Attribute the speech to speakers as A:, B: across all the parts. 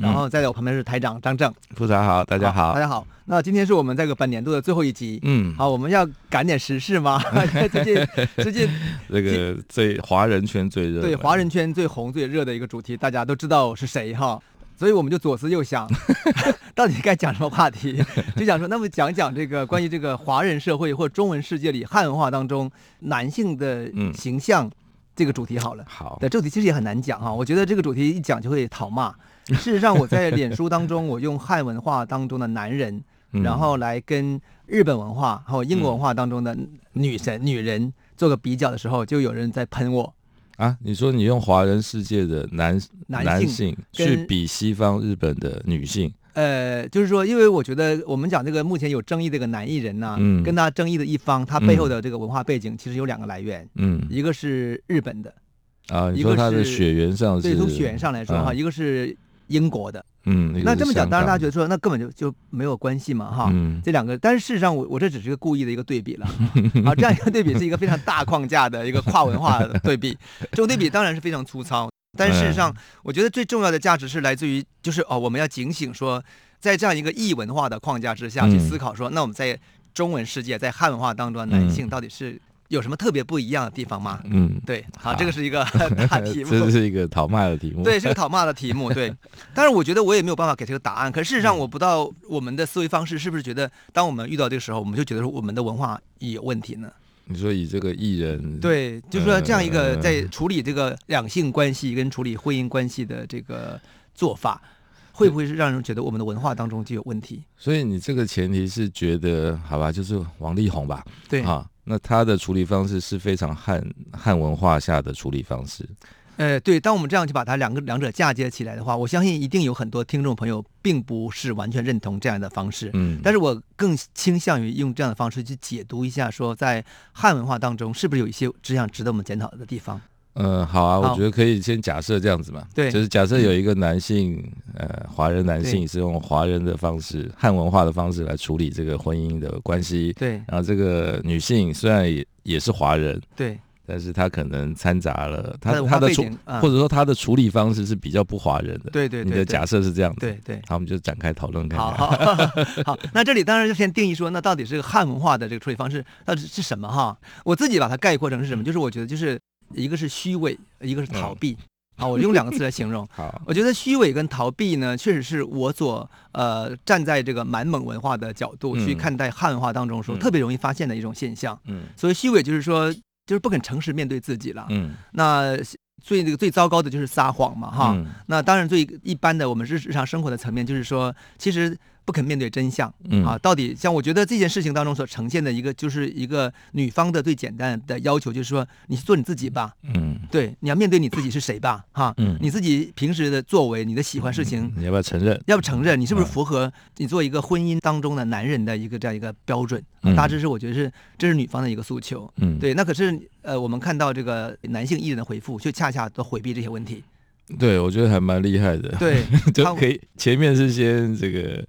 A: 然后在我旁边是台长张正，
B: 副长好，大家好，
A: 好，大家好。那今天是我们这个本年度的最后一集，嗯，好，我们要赶点时事吗？最近最近
B: 这个最华人圈最热，
A: 对，华人圈最红最热的一个主题，大家都知道是谁哈，所以我们就左思右想，到底该讲什么话题？就想说，那么讲讲这个关于这个华人社会或中文世界里汉文化当中男性的形象这个主题好了。
B: 好，
A: 对，这主题其实也很难讲哈，我觉得这个主题一讲就会讨骂。事实上，我在脸书当中，我用汉文化当中的男人，然后来跟日本文化还有英国文化当中的女神、女人做个比较的时候，就有人在喷我
B: 啊！你说你用华人世界的男男性去比西方日本的女性？
A: 呃，就是说，因为我觉得我们讲这个目前有争议这个男艺人呢，嗯，跟他争议的一方，他背后的这个文化背景其实有两个来源，嗯，一个是日本的
B: 啊，一个是他的血缘上，
A: 对，从血缘上来说哈，一个是。英国的，嗯，那这么讲，当然大家觉得说，那根本就就没有关系嘛，哈，嗯、这两个，但是事实上我，我我这只是个故意的一个对比了，啊，这样一个对比是一个非常大框架的一个跨文化的对比，这种对比当然是非常粗糙，但事实上，我觉得最重要的价值是来自于，就是哦，我们要警醒说，在这样一个异文化的框架之下去思考说，那我们在中文世界，在汉文化当中，男性到底是。有什么特别不一样的地方吗？嗯，对，好，这个是一个 大题目，
B: 这是一个讨骂的题目，
A: 对，是个 讨骂的题目，对。但是我觉得我也没有办法给这个答案。可是事实上，我不知道我们的思维方式是不是觉得，当我们遇到这个时候，我们就觉得说我们的文化也有问题呢？
B: 你说以这个艺人，
A: 对，就是说这样一个在处理这个两性关系跟处理婚姻关系的这个做法，会不会是让人觉得我们的文化当中就有问题？
B: 所以你这个前提是觉得，好吧，就是王力宏吧？
A: 对啊。
B: 那他的处理方式是非常汉汉文化下的处理方式。
A: 呃，对，当我们这样去把它两个两者嫁接起来的话，我相信一定有很多听众朋友并不是完全认同这样的方式。嗯，但是我更倾向于用这样的方式去解读一下，说在汉文化当中是不是有一些这样值得我们检讨的地方。
B: 嗯，好啊，我觉得可以先假设这样子嘛，
A: 对，
B: 就是假设有一个男性，呃，华人男性是用华人的方式、汉文化的方式来处理这个婚姻的关系，
A: 对，
B: 然后这个女性虽然也也是华人，
A: 对，
B: 但是她可能掺杂了她她的处，或者说她的处理方式是比较不华人的，
A: 对对，
B: 你的假设是这样子，
A: 对对，
B: 好，我们就展开讨论看看。
A: 好，好，那这里当然就先定义说，那到底是个汉文化的这个处理方式到底是什么哈？我自己把它概括成是什么，就是我觉得就是。一个是虚伪，一个是逃避。好，我用两个词来形容。好，我觉得虚伪跟逃避呢，确实是我所呃站在这个满蒙文化的角度去看待汉文化当中说特别容易发现的一种现象。嗯，所以虚伪就是说就是不肯诚实面对自己了。嗯，那最那个最糟糕的就是撒谎嘛，哈。那当然最一般的我们日日常生活的层面就是说，其实。不肯面对真相，嗯啊，到底像我觉得这件事情当中所呈现的一个，就是一个女方的最简单的要求，就是说你做你自己吧，嗯，对，你要面对你自己是谁吧，哈，嗯，你自己平时的作为，你的喜欢事情，
B: 你要不要承认？
A: 要不承认？你是不是符合你做一个婚姻当中的男人的一个这样一个标准？嗯，大致是我觉得是这是女方的一个诉求，嗯，对，那可是呃，我们看到这个男性艺人的回复，却恰恰都回避这些问题。
B: 对，我觉得还蛮厉害的。
A: 对，
B: 就可以前面是先这个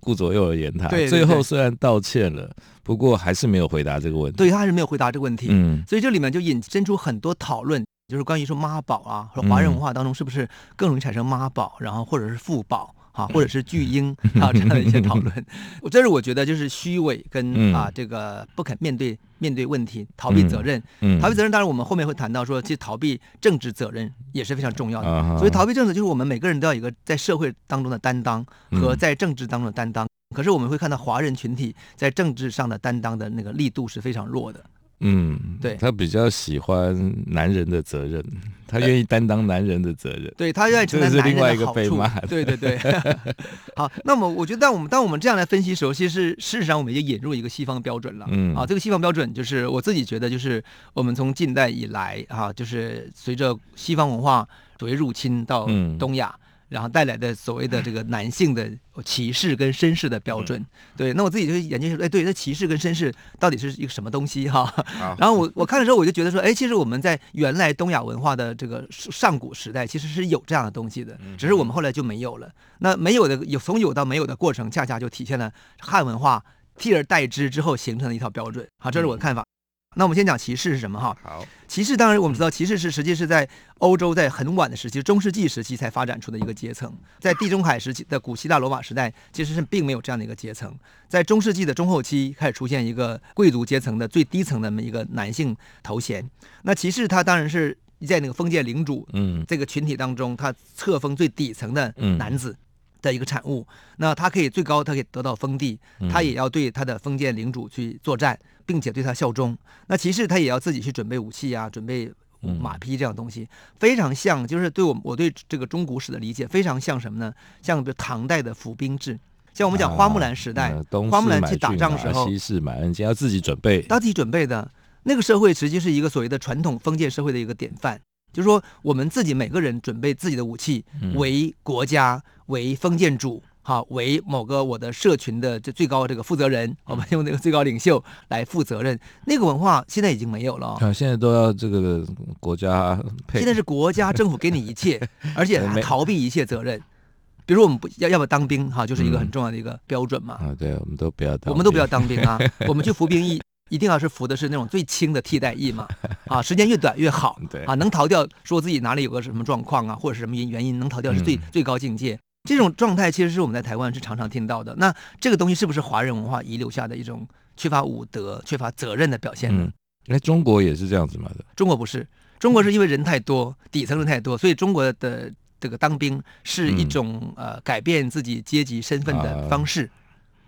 B: 顾左右而言他，最后虽然道歉了，不过还是没有回答这个问题。
A: 对，他还是没有回答这个问题。嗯，所以这里面就引申出很多讨论，就是关于说妈宝啊，说华人文化当中是不是更容易产生妈宝，然后或者是父宝。啊，或者是巨婴啊，这样的一些讨论，我这是我觉得就是虚伪跟啊这个不肯面对面对问题，逃避责任，逃避责任。当然我们后面会谈到说，其实逃避政治责任也是非常重要的。所以逃避政治就是我们每个人都要有一个在社会当中的担当和在政治当中的担当。可是我们会看到华人群体在政治上的担当的那个力度是非常弱的。
B: 嗯，对，他比较喜欢男人的责任，他愿意担当男人的责任，
A: 呃、对他愿意承担男人的好处。对对对。好，那么我觉得，当我们当我们这样来分析的时候，其实事实上我们也引入一个西方标准了。嗯，啊，这个西方标准就是我自己觉得，就是我们从近代以来啊，就是随着西方文化所谓入侵到东亚。嗯然后带来的所谓的这个男性的歧视跟绅士的标准，对，那我自己就研究说，哎，对，那歧视跟绅士到底是一个什么东西哈？然后我我看的时候，我就觉得说，哎，其实我们在原来东亚文化的这个上古时代，其实是有这样的东西的，只是我们后来就没有了。那没有的有从有到没有的过程，恰恰就体现了汉文化替而代之之后形成的一套标准。好，这是我的看法。那我们先讲骑士是什么哈？
B: 好，
A: 骑士当然我们知道，骑士是实际是在欧洲在很晚的时期，中世纪时期才发展出的一个阶层。在地中海时期的古希腊罗马时代，其实是并没有这样的一个阶层。在中世纪的中后期开始出现一个贵族阶层的最低层的那么一个男性头衔。那骑士他当然是在那个封建领主嗯这个群体当中，他册封最底层的男子。嗯的一个产物，那他可以最高，他可以得到封地，他也要对他的封建领主去作战，并且对他效忠。那骑士他也要自己去准备武器啊，准备马匹这样东西，非常像，就是对我我对这个中古史的理解非常像什么呢？像比如唐代的府兵制，像我们讲花木兰时代，啊嗯、花木兰去打仗的时候，
B: 西市买恩要自己准备，
A: 要自己准备的那个社会，实际是一个所谓的传统封建社会的一个典范。就是说，我们自己每个人准备自己的武器，为国家、为封建主，哈，为某个我的社群的这最高这个负责人，我们用那个最高领袖来负责任。那个文化现在已经没有了。
B: 啊，现在都要这个国家配。
A: 现在是国家政府给你一切，而且还逃避一切责任。比如我们不要要不要当兵，哈，就是一个很重要的一个标准嘛。
B: 啊，对，我们都不要当，
A: 我们都不要当兵啊，我们去服兵役。一定要是服的是那种最轻的替代役嘛，啊，时间越短越好，对啊，能逃掉说自己哪里有个什么状况啊，或者是什么原原因能逃掉是最、嗯、最高境界。这种状态其实是我们在台湾是常常听到的。那这个东西是不是华人文化遗留下的一种缺乏武德、缺乏责任的表现呢？
B: 嗯，那中国也是这样子嘛的？
A: 中国不是，中国是因为人太多，底层人太多，所以中国的这个当兵是一种、嗯、呃改变自己阶级身份的方式，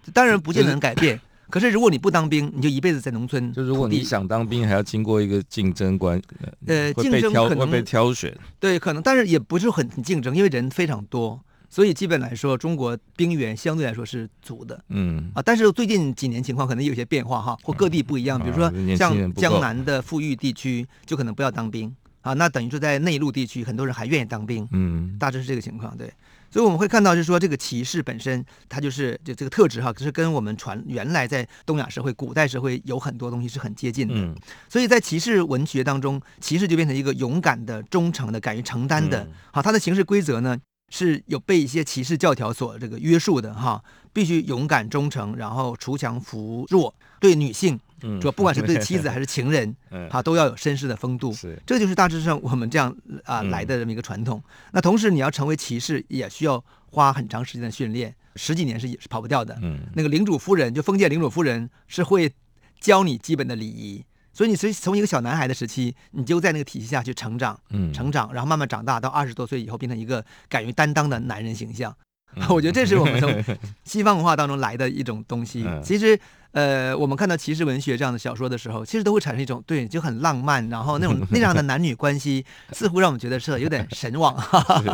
A: 啊、当然不见得能改变。可是，如果你不当兵，你就一辈子在农村。
B: 就如果你想当兵，还要经过一个竞争关，
A: 呃，竞争可能
B: 会被挑选。
A: 对，可能，但是也不是很很竞争，因为人非常多，所以基本来说，中国兵源相对来说是足的。嗯啊，但是最近几年情况可能有些变化哈，或各地不一样。比如说像江南的富裕地区，就可能不要当兵啊，那等于说在内陆地区，很多人还愿意当兵。嗯，大致是这个情况，对。所以我们会看到，就是说这个歧视本身，它就是就这个特质哈，可是跟我们传原来在东亚社会、古代社会有很多东西是很接近的。嗯，所以在歧视文学当中，歧视就变成一个勇敢的、忠诚的、敢于承担的。好，它的形式规则呢是有被一些歧视教条所这个约束的哈，必须勇敢忠诚，然后锄强扶弱，对女性。嗯，说不管是对妻子 还是情人，嗯，他都要有绅士的风度。是，这就是大致上我们这样啊来的这么一个传统。那同时你要成为骑士，也需要花很长时间的训练，十几年是也是跑不掉的。嗯，那个领主夫人，就封建领主夫人是会教你基本的礼仪，所以你从从一个小男孩的时期，你就在那个体系下去成长，嗯，成长，然后慢慢长大，到二十多岁以后变成一个敢于担当的男人形象。我觉得这是我们从西方文化当中来的一种东西。其实，呃，我们看到骑士文学这样的小说的时候，其实都会产生一种对，就很浪漫，然后那种 那样的男女关系，似乎让我们觉得是有点神往。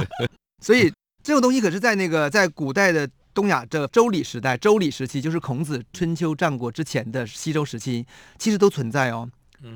A: 所以，这种东西可是在那个在古代的东亚这周礼时代，周礼时期，就是孔子春秋战国之前的西周时期，其实都存在哦。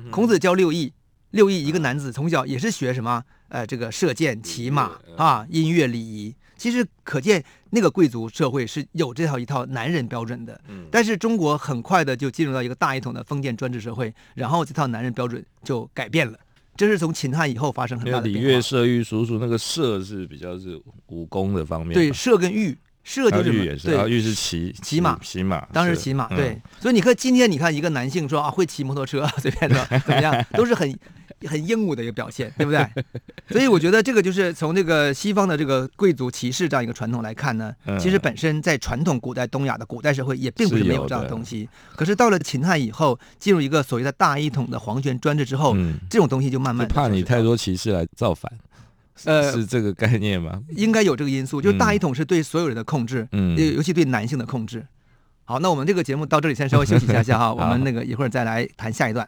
A: 孔子教六艺，六艺一个男子从小也是学什么？呃，这个射箭、骑马啊，音乐、礼仪。其实可见，那个贵族社会是有这套一套男人标准的。嗯，但是中国很快的就进入到一个大一统的封建专制社会，然后这套男人标准就改变了。这是从秦汉以后发生很大的变化。礼乐射御书书，那个射是比较是武功的方面。对，射跟御，射就是
B: 御也是，对，御是骑
A: 骑马，
B: 骑马，
A: 当时骑马。对，所以你看今天你看一个男性说啊会骑摩托车随便的怎么样，都是很。很英武的一个表现，对不对？所以我觉得这个就是从这个西方的这个贵族骑士这样一个传统来看呢，其实本身在传统古代东亚的古代社会也并不是没有这样的东西。可是到了秦汉以后，进入一个所谓的大一统的皇权专制之后，这种东西就慢慢
B: 怕你太多骑士来造反，呃，是这个概念吗？
A: 应该有这个因素，就是大一统是对所有人的控制，嗯，尤其对男性的控制。好，那我们这个节目到这里先稍微休息一下下哈，我们那个一会儿再来谈下一段。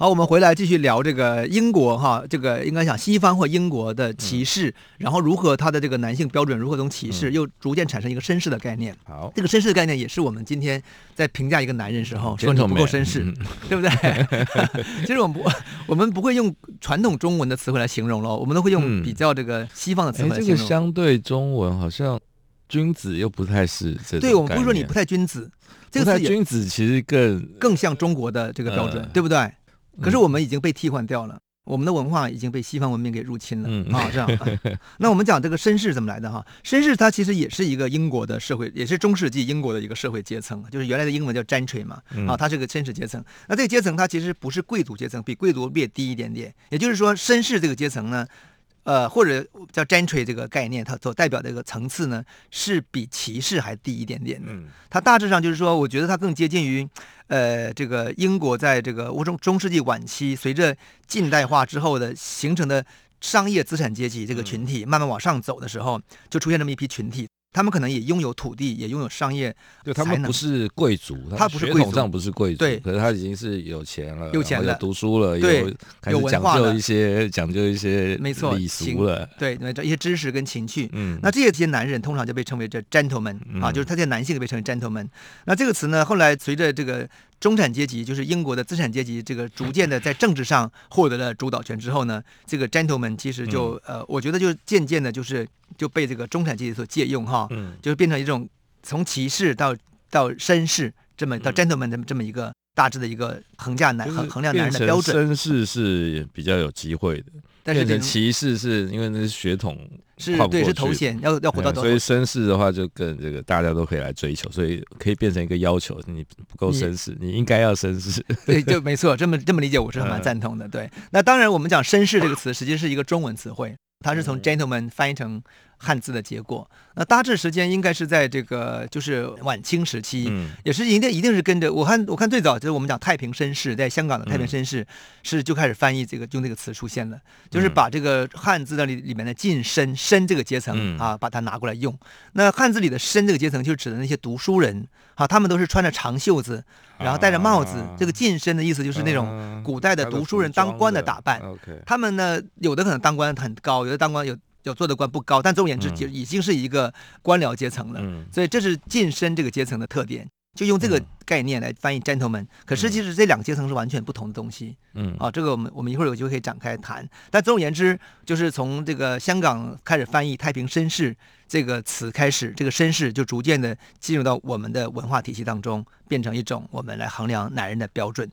A: 好，我们回来继续聊这个英国哈，这个应该讲西方或英国的歧视，嗯、然后如何他的这个男性标准如何从歧视又逐渐产生一个绅士的概念。
B: 好，
A: 这个绅士的概念也是我们今天在评价一个男人时候说你不够绅士，对不对？其实我们不，我们不会用传统中文的词汇来形容了，我们都会用比较这个西方的词汇来形容。
B: 这个相对中文好像君子又不太是。
A: 对，我们不是说你不太君子，这个词
B: 君子其实更
A: 更像中国的这个标准，呃、对不对？可是我们已经被替换掉了，嗯、我们的文化已经被西方文明给入侵了、嗯、啊！这样，那我们讲这个绅士怎么来的哈？绅士他其实也是一个英国的社会，也是中世纪英国的一个社会阶层，就是原来的英文叫 gentry 嘛，啊，他是个绅士阶层。那这个阶层它其实不是贵族阶层，比贵族略低一点点。也就是说，绅士这个阶层呢。呃，或者叫 gentry 这个概念，它所代表的一个层次呢，是比骑士还低一点点的。它大致上就是说，我觉得它更接近于，呃，这个英国在这个中中世纪晚期，随着近代化之后的形成的商业资产阶级这个群体慢慢往上走的时候，就出现这么一批群体。他们可能也拥有土地，也拥有商业，
B: 就，他们不是贵族，
A: 他不是贵族，
B: 血统上不是贵族，
A: 对，
B: 可是他已经是有钱了，
A: 有钱了，
B: 读书了，
A: 对，
B: 有讲究一些，讲究一些，没错，礼俗了，
A: 对，那一些知识跟情趣，嗯，那这些这些男人通常就被称为这 gentleman 啊，就是他这些男性被称为 gentleman。那这个词呢，后来随着这个。中产阶级就是英国的资产阶级，这个逐渐的在政治上获得了主导权之后呢，这个 gentleman 其实就、嗯、呃，我觉得就渐渐的，就是就被这个中产阶级所借用哈，嗯，就是变成一种从骑士到到绅士这么到 gentleman 这么这么一个大致的一个衡价男衡衡量男人的标准。
B: 绅士是比较有机会的，但是歧视是因为那是血统。
A: 是对，是头衔，要要回到头、嗯。
B: 所以绅士的话，就跟这个大家都可以来追求，所以可以变成一个要求：你不够绅士，你，你应该要绅士。
A: 对，就没错，这么这么理解，我是蛮赞同的。对，那当然，我们讲绅士这个词，实际是一个中文词汇，它是从 gentleman 翻译成。汉字的结果，那大致时间应该是在这个就是晚清时期，嗯、也是一定一定是跟着我看我看最早就是我们讲太平绅士，在香港的太平绅士是就开始翻译这个用这个词出现了，就是把这个汉字的里里面的近绅绅这个阶层啊，把它拿过来用。那汉字里的绅这个阶层就指的那些读书人啊，他们都是穿着长袖子，然后戴着帽子，这个近身的意思就是那种古代的读书人当官的打扮。他们呢，有的可能当官很高，有的当官有。有做的官不高，但总而言之就已经是一个官僚阶层了。嗯、所以这是晋升这个阶层的特点，就用这个概念来翻译 gentleman。可是其实这两个阶层是完全不同的东西。嗯，啊，这个我们我们一会儿有机会可以展开谈。但总而言之，就是从这个香港开始翻译太平绅士这个词开始，这个绅士就逐渐的进入到我们的文化体系当中，变成一种我们来衡量男人的标准。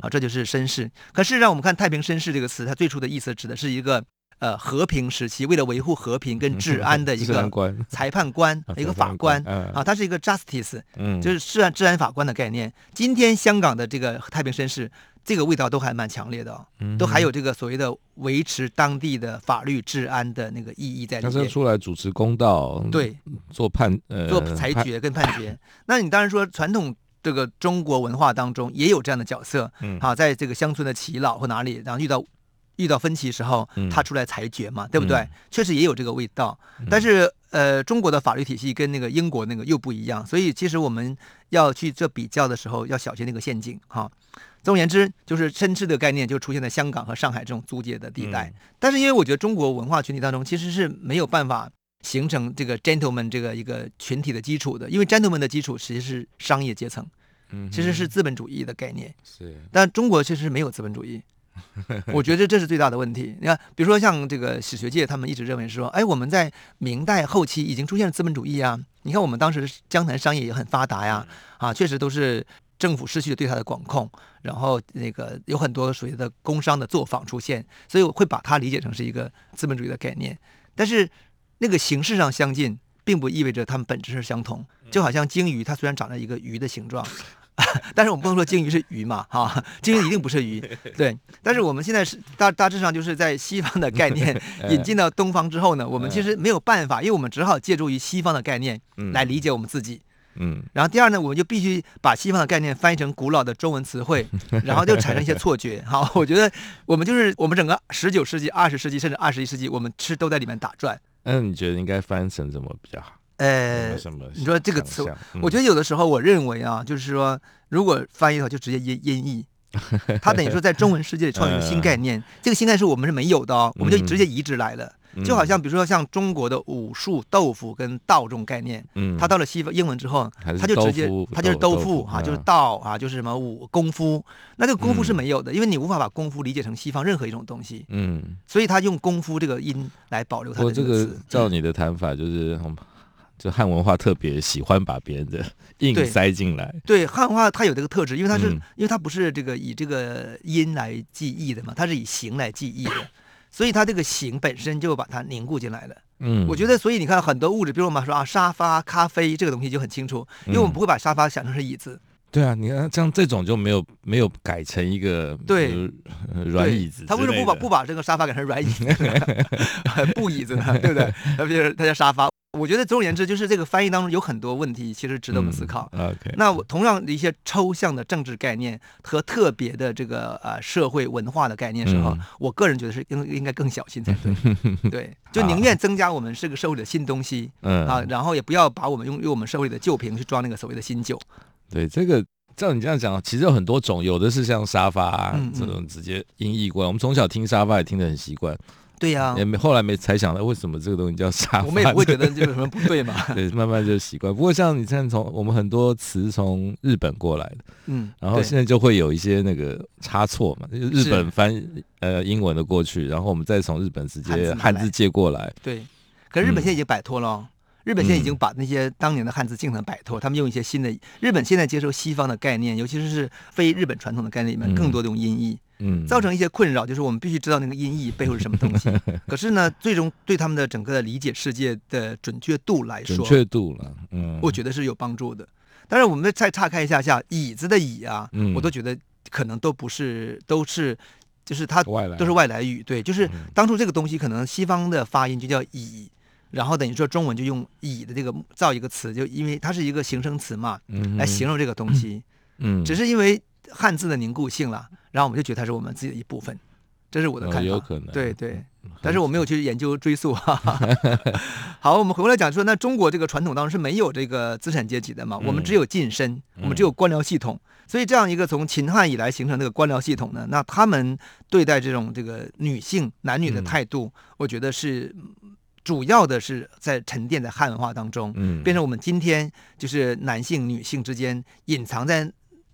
A: 啊，这就是绅士。可事实上我们看太平绅士这个词，它最初的意思指的是一个。呃，和平时期为了维护和平跟治安 的一个 裁判官，一个法官啊，他是一个 justice，就是治安治安法官的概念。今天香港的这个太平绅士，这个味道都还蛮强烈的哦，都还有这个所谓的维持当地的法律治安的那个意义在里面。
B: 他是出来主持公道，
A: 对，
B: 做判呃
A: 做裁决跟判决。那你当然说传统这个中国文化当中也有这样的角色，好，在这个乡村的耆老或哪里，然后遇到。遇到分歧时候，他出来裁决嘛，嗯、对不对？确实也有这个味道。嗯、但是，呃，中国的法律体系跟那个英国那个又不一样，所以其实我们要去这比较的时候，要小心那个陷阱哈。总而言之，就是绅士的概念就出现在香港和上海这种租界的地带。嗯、但是，因为我觉得中国文化群体当中其实是没有办法形成这个 gentleman 这个一个群体的基础的，因为 gentleman 的基础其实是商业阶层，嗯，其实是资本主义的概念。是，但中国其实没有资本主义。我觉得这是最大的问题。你看，比如说像这个史学界，他们一直认为说，哎，我们在明代后期已经出现了资本主义啊。你看，我们当时江南商业也很发达呀，啊，确实都是政府失去了对它的管控，然后那个有很多所谓的工商的作坊出现，所以我会把它理解成是一个资本主义的概念。但是那个形式上相近，并不意味着它们本质是相同。就好像鲸鱼，它虽然长了一个鱼的形状。但是我们不能说鲸鱼是鱼嘛，哈，鲸鱼一定不是鱼，对。但是我们现在是大大致上就是在西方的概念 引进到东方之后呢，我们其实没有办法，因为我们只好借助于西方的概念来理解我们自己。嗯。然后第二呢，我们就必须把西方的概念翻译成古老的中文词汇，然后就产生一些错觉。好，我觉得我们就是我们整个十九世纪、二十世纪甚至二十一世纪，我们其实都在里面打转。
B: 那你觉得应该翻成什么比较好？
A: 呃，你说这个词，嗯、我觉得有的时候我认为啊，就是说，如果翻译的话，就直接音音译，它等于说在中文世界里创造一个新概念，这个新概念是我们是没有的哦，我们就直接移植来了。就好像比如说像中国的武术、豆腐跟道这种概念，嗯，它到了西方英文之后，它就直接它就是豆腐啊，就是道啊，就是什么武功夫。那这个功夫是没有的，因为你无法把功夫理解成西方任何一种东西，嗯，所以他用功夫这个音来保留它的这个词。
B: 照你的谈法，就是就汉文化特别喜欢把别人的硬塞进来。
A: 对，汉文化它有这个特质，因为它是因为它不是这个以这个音来记忆的嘛，它是以形来记忆的。所以它这个形本身就把它凝固进来了。嗯，我觉得，所以你看很多物质，比如我们说啊，沙发、咖啡这个东西就很清楚，因为我们不会把沙发想成是椅子。嗯、
B: 对啊，你看像这种就没有没有改成一个对软椅子。
A: 他为什么不把不把这个沙发改成软椅子，布椅子呢？对不对？他就是他叫沙发。我觉得总而言之，就是这个翻译当中有很多问题，其实值得我们思考。
B: 嗯、OK，
A: 那我同样的一些抽象的政治概念和特别的这个呃社会文化的概念时候，嗯、我个人觉得是应应该更小心才对。对，就宁愿增加我们这个社会的新东西，嗯啊，然后也不要把我们用用我们社会的旧瓶去装那个所谓的新酒。
B: 对，这个照你这样讲，其实有很多种，有的是像沙发、啊这种直接音译过来，我们从小听沙发也听得很习惯。
A: 对呀、啊，
B: 也没后来没才想到为什么这个东西叫沙发，
A: 我们也不会觉得这有什么不对嘛。
B: 对，慢慢就习惯。不过像你现在从我们很多词从日本过来的，嗯，然后现在就会有一些那个差错嘛，就是日本翻呃英文的过去，然后我们再从日本直接汉字借过来。
A: 对，可是日本现在已经摆脱了、哦，嗯、日本现在已经把那些当年的汉字尽可能摆脱，他们用一些新的。日本现在接受西方的概念，尤其是是非日本传统的概念里面，更多的用音译。嗯嗯，造成一些困扰，就是我们必须知道那个音译背后是什么东西。可是呢，最终对他们的整个的理解世界的准确度来说，
B: 准确度了，嗯，
A: 我觉得是有帮助的。但是，我们再岔开一下下，椅子的椅啊，嗯，我都觉得可能都不是，都是，就是它都是外来语。对，就是当初这个东西可能西方的发音就叫椅，然后等于说中文就用椅的这个造一个词，就因为它是一个形声词嘛，来形容这个东西。嗯，只是因为。汉字的凝固性了，然后我们就觉得它是我们自己的一部分，这是我的看法。
B: 有可能，
A: 对对，但是我没有去研究追溯。好，我们回过来讲说，那中国这个传统当中是没有这个资产阶级的嘛？我们只有晋升，我们只有官僚系统。所以这样一个从秦汉以来形成这个官僚系统呢，那他们对待这种这个女性男女的态度，我觉得是主要的是在沉淀在汉文化当中，变成我们今天就是男性女性之间隐藏在。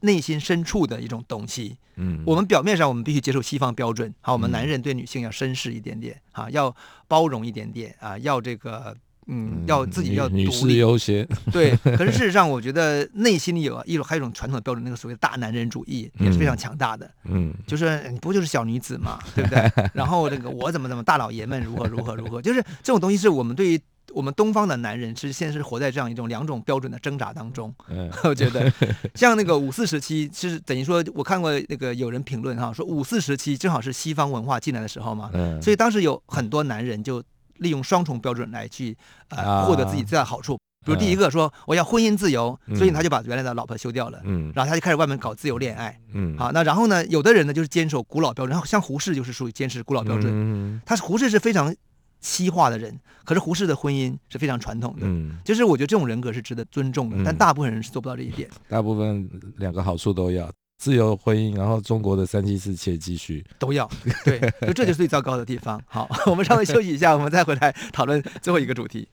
A: 内心深处的一种东西，嗯，我们表面上我们必须接受西方标准，好，我们男人对女性要绅士一点点，啊，要包容一点点，啊，要这个，嗯，要自己要独立，
B: 女士优先，
A: 对。可是事实上，我觉得内心里有一种还有一种传统的标准，那个所谓大男人主义也是非常强大的，嗯，就是你不就是小女子嘛，对不对？然后这个我怎么怎么大老爷们如何如何如何，就是这种东西是我们对于。我们东方的男人是现在是活在这样一种两种标准的挣扎当中。嗯，我觉得 像那个五四时期，其实等于说，我看过那个有人评论哈，说五四时期正好是西方文化进来的时候嘛。嗯，所以当时有很多男人就利用双重标准来去呃获得自己最大的好处。比如第一个说我要婚姻自由，所以他就把原来的老婆休掉了。嗯，然后他就开始外面搞自由恋爱。嗯，好，那然后呢，有的人呢就是坚守古老标准，像胡适就是属于坚持古老标准。嗯，他是胡适是非常。西化的人，可是胡适的婚姻是非常传统的，嗯，就是我觉得这种人格是值得尊重的，嗯、但大部分人是做不到这一点。
B: 大部分两个好处都要，自由婚姻，然后中国的三妻四妾继续
A: 都要，对，就这就是最糟糕的地方。好，我们稍微休息一下，我们再回来讨论最后一个主题。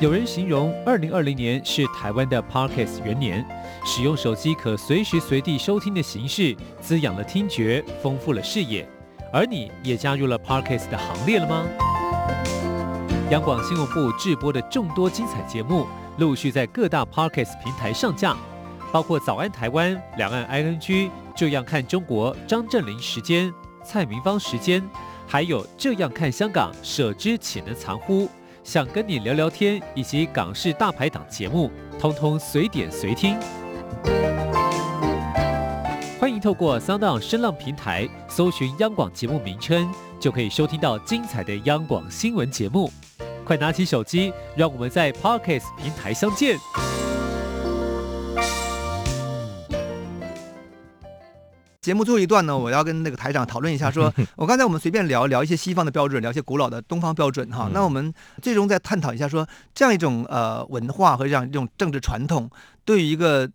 C: 有人形容二零二零年是台湾的 Podcast 元年，使用手机可随时随地收听的形式，滋养了听觉，丰富了视野。而你也加入了 Parkes 的行列了吗？央广新闻部制播的众多精彩节目，陆续在各大 Parkes 平台上架，包括《早安台湾》、《两岸 ING》、《这样看中国》、张振林时间、蔡明芳时间，还有这样看香港，舍之岂能藏乎？想跟你聊聊天，以及港式大排档节目，通通随点随听。欢迎透过 SoundOn 声浪平台搜寻央广节目名称，就可以收听到精彩的央广新闻节目。快拿起手机，让我们在 Podcast 平台相见。
A: 节目最后一段呢，我要跟那个台长讨论一下说，说 我刚才我们随便聊聊一些西方的标准，聊一些古老的东方标准哈。那我们最终再探讨一下说，这样一种呃文化和这样一种政治传统，对于一个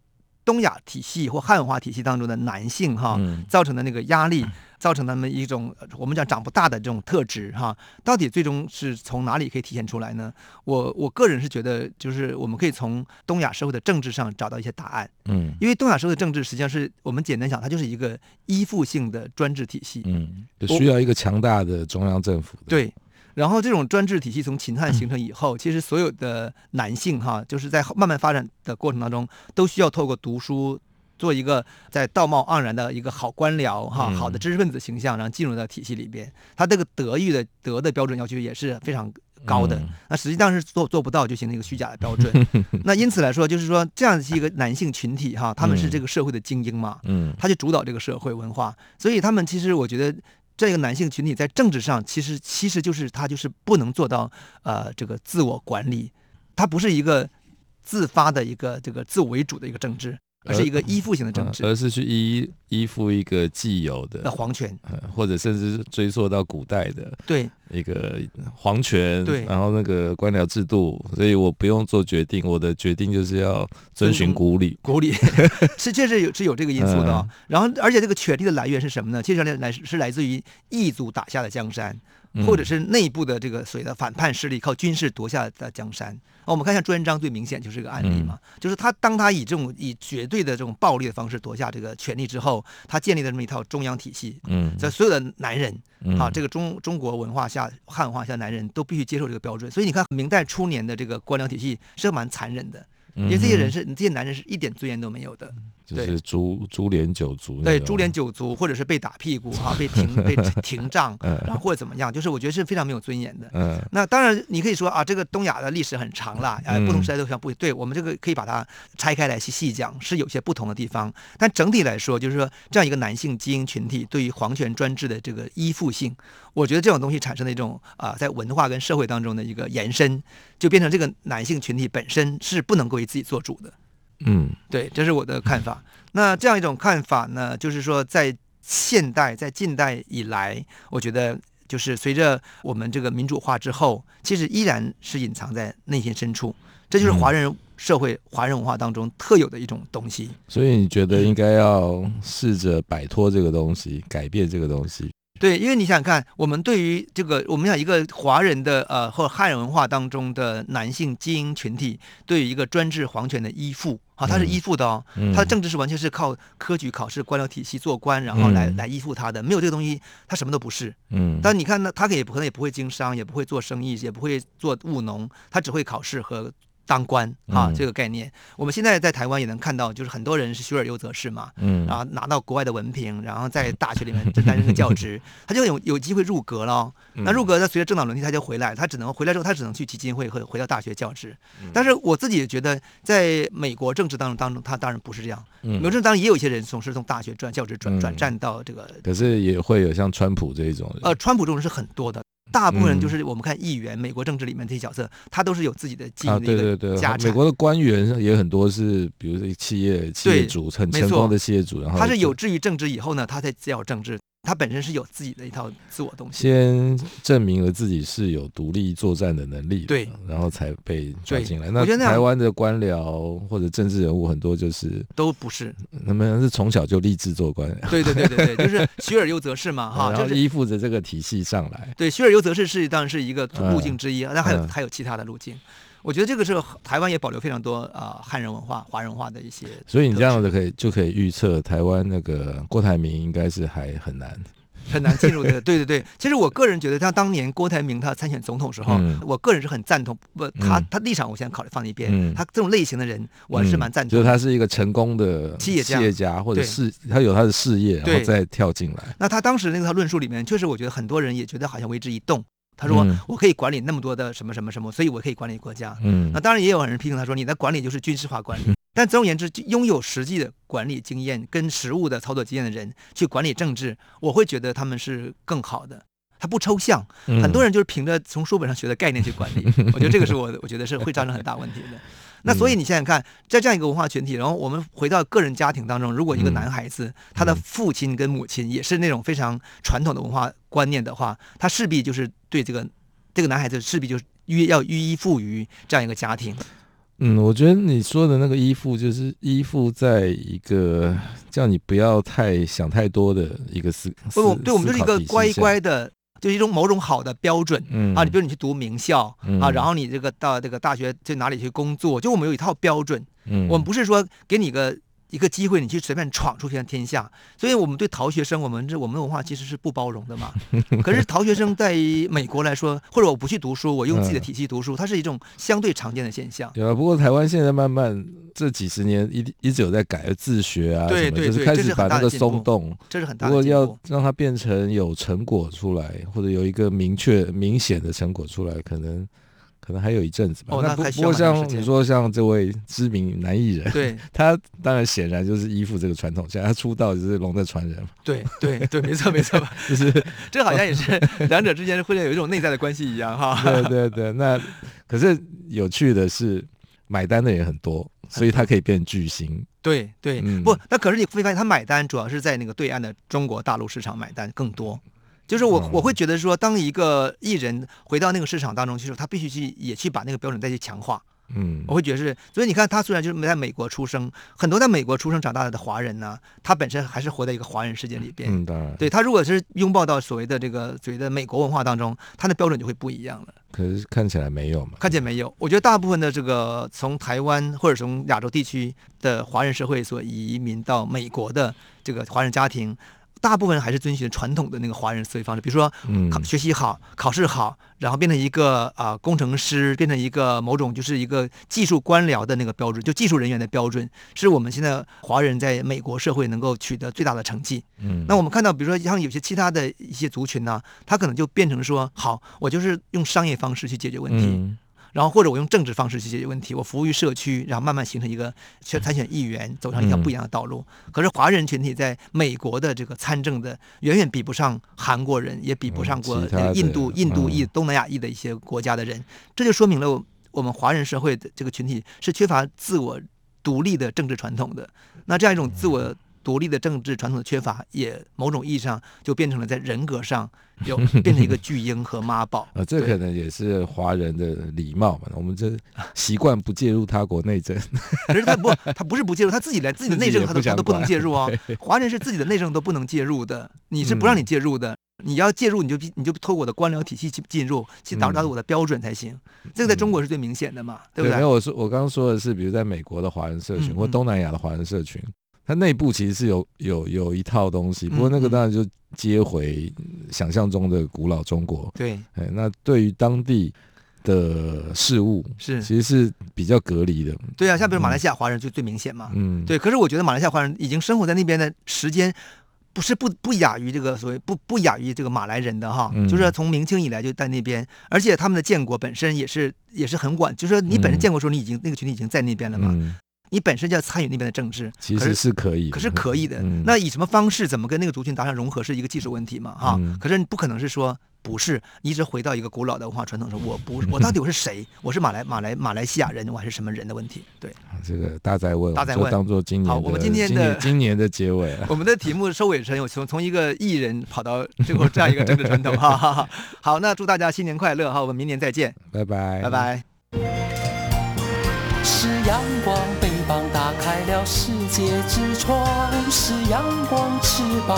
A: 东亚体系或汉文化体系当中的男性哈，造成的那个压力。造成他们一种我们讲长不大的这种特质哈，到底最终是从哪里可以体现出来呢？我我个人是觉得，就是我们可以从东亚社会的政治上找到一些答案。嗯，因为东亚社会的政治实际上是我们简单讲，它就是一个依附性的专制体系。
B: 嗯，就需要一个强大的中央政府。
A: 对，然后这种专制体系从秦汉形成以后，其实所有的男性哈，就是在慢慢发展的过程当中，都需要透过读书。做一个在道貌岸然的一个好官僚哈，好的知识分子形象，然后进入到体系里边，他这个德育的德的标准要求也是非常高的。那实际上是做做不到，就形成一个虚假的标准。那因此来说，就是说这样是一个男性群体哈，他们是这个社会的精英嘛，嗯，他就主导这个社会文化，所以他们其实我觉得这个男性群体在政治上其实其实就是他就是不能做到呃这个自我管理，他不是一个自发的一个这个自我为主的一个政治。而是一个依附型的政治，
B: 而是去依依附一个既有的
A: 皇权，
B: 或者甚至是追溯到古代的
A: 对
B: 一个皇权，
A: 对，
B: 然后那个官僚制度，所以我不用做决定，我的决定就是要遵循古礼，
A: 古礼 是确实有是有这个因素的，哦。然后，而且这个权力的来源是什么呢？其实来来是来自于异族打下的江山。或者是内部的这个所谓的反叛势力靠军事夺下的江山。我们看一下朱元璋最明显就是一个案例嘛，就是他当他以这种以绝对的这种暴力的方式夺下这个权力之后，他建立的这么一套中央体系。嗯，在所有的男人啊，这个中中国文化下汉文化下男人都必须接受这个标准。所以你看明代初年的这个官僚体系是蛮残忍的，因为这些人是这些男人是一点尊严都没有的。
B: 就是株株连九族，
A: 对，株连九族，或者是被打屁股哈，被停被 停杖，然后或者怎么样，就是我觉得是非常没有尊严的。嗯，那当然你可以说啊，这个东亚的历史很长了，啊，不同时代都像不对，我们这个可以把它拆开来细细讲，是有些不同的地方。但整体来说，就是说这样一个男性精英群体对于皇权专制的这个依附性，我觉得这种东西产生的一种啊，在文化跟社会当中的一个延伸，就变成这个男性群体本身是不能够为自己做主的。嗯，对，这是我的看法。那这样一种看法呢，就是说，在现代、在近代以来，我觉得就是随着我们这个民主化之后，其实依然是隐藏在内心深处。这就是华人社会、华人文化当中特有的一种东西。
B: 所以你觉得应该要试着摆脱这个东西，改变这个东西。
A: 对，因为你想想看，我们对于这个，我们讲一个华人的呃，或者汉人文化当中的男性精英群体，对于一个专制皇权的依附，啊，他是依附的哦，嗯、他的政治是完全是靠科举考试、官僚体系做官，然后来、嗯、来依附他的，没有这个东西，他什么都不是。嗯，但你看呢，他可以可能也不会经商，也不会做生意，也不会做务农，他只会考试和。当官啊，这个概念，我们现在在台湾也能看到，就是很多人是学而优则仕嘛，嗯，然后拿到国外的文凭，然后在大学里面担任个教职，他就有有机会入阁了。那入阁，他随着政党轮替，他就回来，他只能回来之后，他只能去基金会和回到大学教职。但是我自己也觉得，在美国政治当中当中，他当然不是这样。美国政治当然也有一些人总是从大学转教职转转战到这个，
B: 可是也会有像川普这一种。
A: 呃，川普这种人是很多的。大部分人就是我们看议员，嗯、美国政治里面这些角色，他都是有自己的经营的一个家产。
B: 啊、对对对，美国的官员也很多是，比如说企业企业主，很成功的企业主，然后他
A: 是有志于政治以后呢，他才叫政治。他本身是有自己的一套自我东西，
B: 先证明了自己是有独立作战的能力，
A: 对，
B: 然后才被抓进来。那台湾的官僚或者政治人物很多就是
A: 都不是，
B: 他们是从小就立志做官。
A: 对对对对对，就是学而优则仕嘛，哈，
B: 就是依附着这个体系上来。
A: 对，学而优则仕是当然是一个路径之一，那还有还有其他的路径。我觉得这个是台湾也保留非常多啊、呃、汉人文化、华人化的一些，
B: 所以你这样子可以就可以预测台湾那个郭台铭应该是还很难。
A: 很难进入的。对对对，其实我个人觉得，像当年郭台铭他参选总统时候，嗯、我个人是很赞同。不，他他立场我现在考虑放一边。嗯、他这种类型的人，我还是蛮赞同、嗯。
B: 就是他是一个成功的企业家，企业家或者是他有他的事业，然后再跳进来。
A: 那他当时那个他论述里面，确实我觉得很多人也觉得好像为之一动。他说：“我可以管理那么多的什么什么什么，所以我可以管理国家。”嗯，那当然也有人批评他说：“你的管理就是军事化管理。”但总而言之，拥有实际的管理经验跟实务的操作经验的人去管理政治，我会觉得他们是更好的。他不抽象，很多人就是凭着从书本上学的概念去管理，我觉得这个是我我觉得是会造成很大问题的。那所以你想想看，在这样一个文化群体，然后我们回到个人家庭当中，如果一个男孩子他的父亲跟母亲也是那种非常传统的文化观念的话，他势必就是对这个这个男孩子势必就是依要依附于这样一个家庭。
B: 嗯，我觉得你说的那个依附，就是依附在一个叫你不要太想太多的一个思。
A: 不，对我们就是一个乖乖的。就是一种某种好的标准、嗯、啊，你比如你去读名校、嗯、啊，然后你这个到这个大学去哪里去工作，就我们有一套标准，嗯、我们不是说给你个。一个机会，你去随便闯出片天下，所以我们对逃学生，我们这我们的文化其实是不包容的嘛。可是逃学生在美国来说，或者我不去读书，我用自己的体系读书，它是一种相对常见的现象。
B: 对啊，不过台湾现在慢慢这几十年一一直有在改自学啊，
A: 对对对，
B: 就是开始把那个松动，
A: 这是很大。
B: 如果要让它变成有成果出来，或者有一个明确明显的成果出来，可能。可能还有一阵子吧。
A: 哦，那不
B: 不过像你说，像这位知名男艺人，
A: 对，
B: 他当然显然就是依附这个传统，像他出道就是龙的传人嘛。
A: 对对对，没错没错？就是 这好像也是两者之间会有一种内在的关系一样哈。
B: 对对对，那可是有趣的是，买单的也很多，所以他可以变巨星。
A: 对对，嗯、不，那可是你会发现，他买单主要是在那个对岸的中国大陆市场买单更多。就是我我会觉得说，当一个艺人回到那个市场当中去时候，他必须去也去把那个标准再去强化。嗯，我会觉得是，所以你看，他虽然就是没在美国出生，很多在美国出生长大的华人呢，他本身还是活在一个华人世界里边。嗯，当然。对，他如果是拥抱到所谓的这个所谓的美国文化当中，他的标准就会不一样了。
B: 可是看起来没有嘛？
A: 看起来没有。我觉得大部分的这个从台湾或者从亚洲地区的华人社会所移民到美国的这个华人家庭。大部分还是遵循传统的那个华人思维方式，比如说，考学习好，考试好，然后变成一个啊、呃、工程师，变成一个某种就是一个技术官僚的那个标准，就技术人员的标准，是我们现在华人在美国社会能够取得最大的成绩。嗯，那我们看到，比如说像有些其他的一些族群呢，他可能就变成说，好，我就是用商业方式去解决问题。嗯然后或者我用政治方式去解决问题，我服务于社区，然后慢慢形成一个参选议员，走上一条不一样的道路。嗯、可是华人群体在美国的这个参政的远远比不上韩国人，也比不上过印度、印度裔、东南亚裔的一些国家的人。这就说明了我们华人社会的这个群体是缺乏自我独立的政治传统的。那这样一种自我独立的政治传统的缺乏，也某种意义上就变成了在人格上有 变成一个巨婴和妈宝。
B: 呃，这可能也是华人的礼貌嘛。我们这习惯不介入他国内政，
A: 可是他不，他不是不介入，他自己连 自己的内政他都他都不能介入哦。华人是自己的内政都不能介入的，你是不让你介入的。嗯、你要介入，你就你就透过我的官僚体系去进入，去达到我的标准才行。嗯、这个在中国是最明显的嘛，对不对？
B: 没有，我说我刚刚说的是，比如在美国的华人社群、嗯、或东南亚的华人社群。它内部其实是有有有一套东西，不过那个当然就接回想象中的古老中国。
A: 对，
B: 哎，那对于当地的事物是其实是比较隔离的。
A: 对啊，像比如马来西亚华人就最明显嘛。嗯，对。可是我觉得马来西亚华人已经生活在那边的时间，不是不不亚于这个所谓不不亚于这个马来人的哈，嗯、就是从明清以来就在那边，而且他们的建国本身也是也是很晚，就是说你本身建国时候你已经、嗯、那个群体已经在那边了嘛。嗯你本身就要参与那边的政治，
B: 其实是可以，
A: 可是可以的。嗯、那以什么方式，怎么跟那个族群达成融合，是一个技术问题嘛？哈、嗯，可是你不可能是说不是，你一直回到一个古老的文化传统说，我不，我到底我是谁？我是马来马来马来西亚人，我还是什么人的问题？对，
B: 这个大哉问，
A: 大哉问，
B: 当做今年
A: 好，我们今天的
B: 今年的结尾，
A: 我们的题目收尾成有从从一个艺人跑到最后这样一个政治传统，哈哈哈。好，那祝大家新年快乐哈，我们明年再见，
B: 拜拜，
A: 拜拜。
D: 是阳光。世界之窗，是阳光翅膀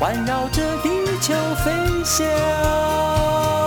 D: 环绕着地球飞翔。